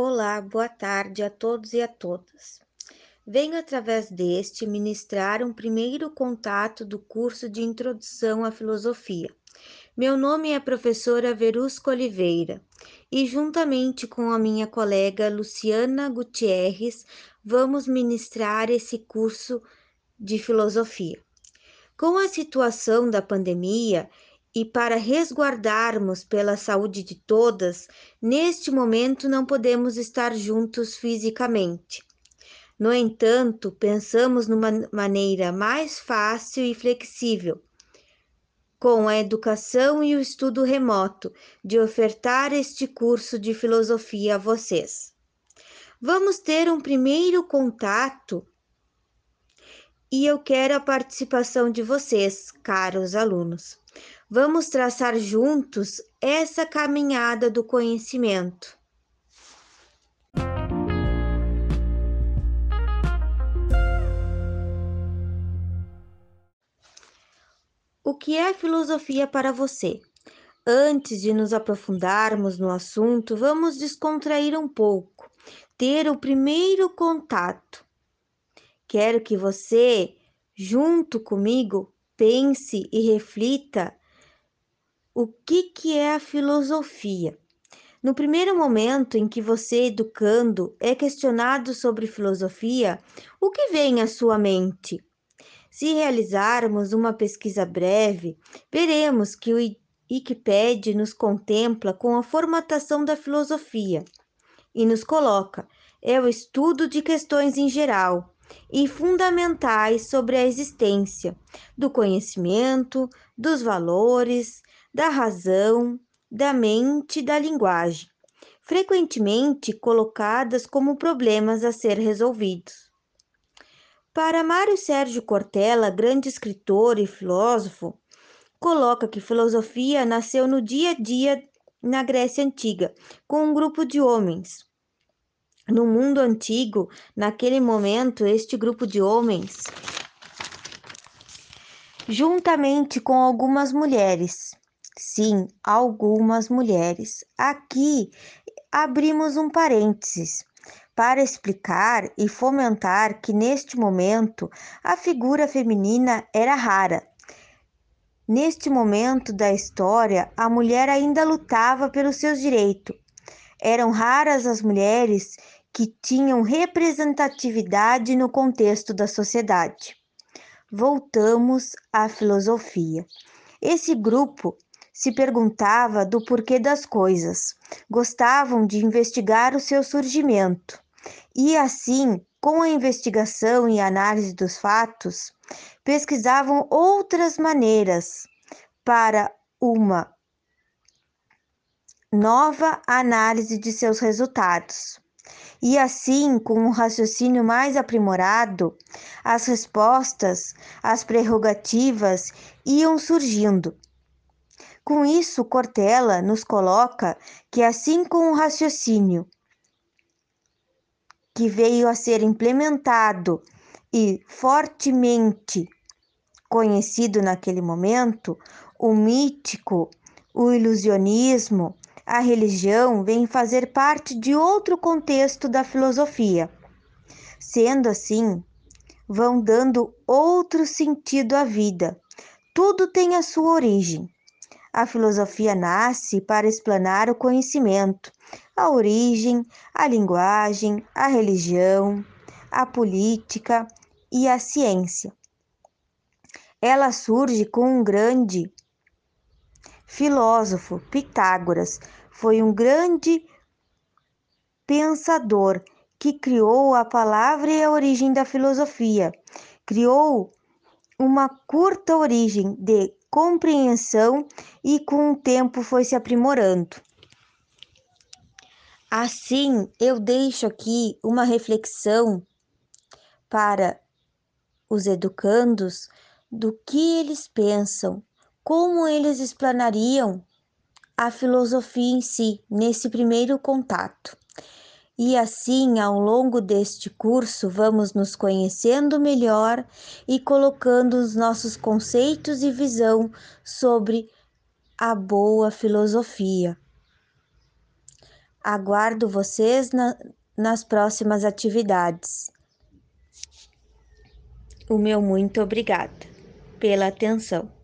Olá, boa tarde a todos e a todas. Venho através deste ministrar um primeiro contato do curso de Introdução à Filosofia. Meu nome é professora Verusco Oliveira e, juntamente com a minha colega Luciana Gutierrez, vamos ministrar esse curso de filosofia. Com a situação da pandemia, e para resguardarmos pela saúde de todas, neste momento não podemos estar juntos fisicamente. No entanto, pensamos numa maneira mais fácil e flexível, com a educação e o estudo remoto, de ofertar este curso de filosofia a vocês. Vamos ter um primeiro contato e eu quero a participação de vocês, caros alunos. Vamos traçar juntos essa caminhada do conhecimento. O que é filosofia para você? Antes de nos aprofundarmos no assunto, vamos descontrair um pouco, ter o primeiro contato. Quero que você, junto comigo, pense e reflita o que, que é a filosofia. No primeiro momento em que você, educando, é questionado sobre filosofia, o que vem à sua mente? Se realizarmos uma pesquisa breve, veremos que o Wikipedia nos contempla com a formatação da filosofia e nos coloca: é o estudo de questões em geral e fundamentais sobre a existência, do conhecimento, dos valores, da razão, da mente e da linguagem, frequentemente colocadas como problemas a ser resolvidos. Para Mário Sérgio Cortella, grande escritor e filósofo, coloca que filosofia nasceu no dia a dia na Grécia Antiga, com um grupo de homens. No mundo antigo, naquele momento, este grupo de homens, juntamente com algumas mulheres, Sim, algumas mulheres. Aqui abrimos um parênteses para explicar e fomentar que neste momento a figura feminina era rara. Neste momento da história, a mulher ainda lutava pelos seus direitos. Eram raras as mulheres que tinham representatividade no contexto da sociedade. Voltamos à filosofia. Esse grupo se perguntava do porquê das coisas, gostavam de investigar o seu surgimento. E assim, com a investigação e análise dos fatos, pesquisavam outras maneiras para uma nova análise de seus resultados. E assim, com um raciocínio mais aprimorado, as respostas, as prerrogativas iam surgindo. Com isso, Cortella nos coloca que, assim como o raciocínio que veio a ser implementado e fortemente conhecido naquele momento, o mítico, o ilusionismo, a religião vem fazer parte de outro contexto da filosofia. Sendo assim, vão dando outro sentido à vida. Tudo tem a sua origem. A filosofia nasce para explanar o conhecimento, a origem, a linguagem, a religião, a política e a ciência. Ela surge com um grande filósofo, Pitágoras, foi um grande pensador que criou a palavra e a origem da filosofia. Criou uma curta origem de compreensão e com o tempo foi se aprimorando. Assim, eu deixo aqui uma reflexão para os educandos do que eles pensam, como eles explanariam a filosofia em si nesse primeiro contato. E assim, ao longo deste curso, vamos nos conhecendo melhor e colocando os nossos conceitos e visão sobre a boa filosofia. Aguardo vocês na, nas próximas atividades. O meu muito obrigada pela atenção.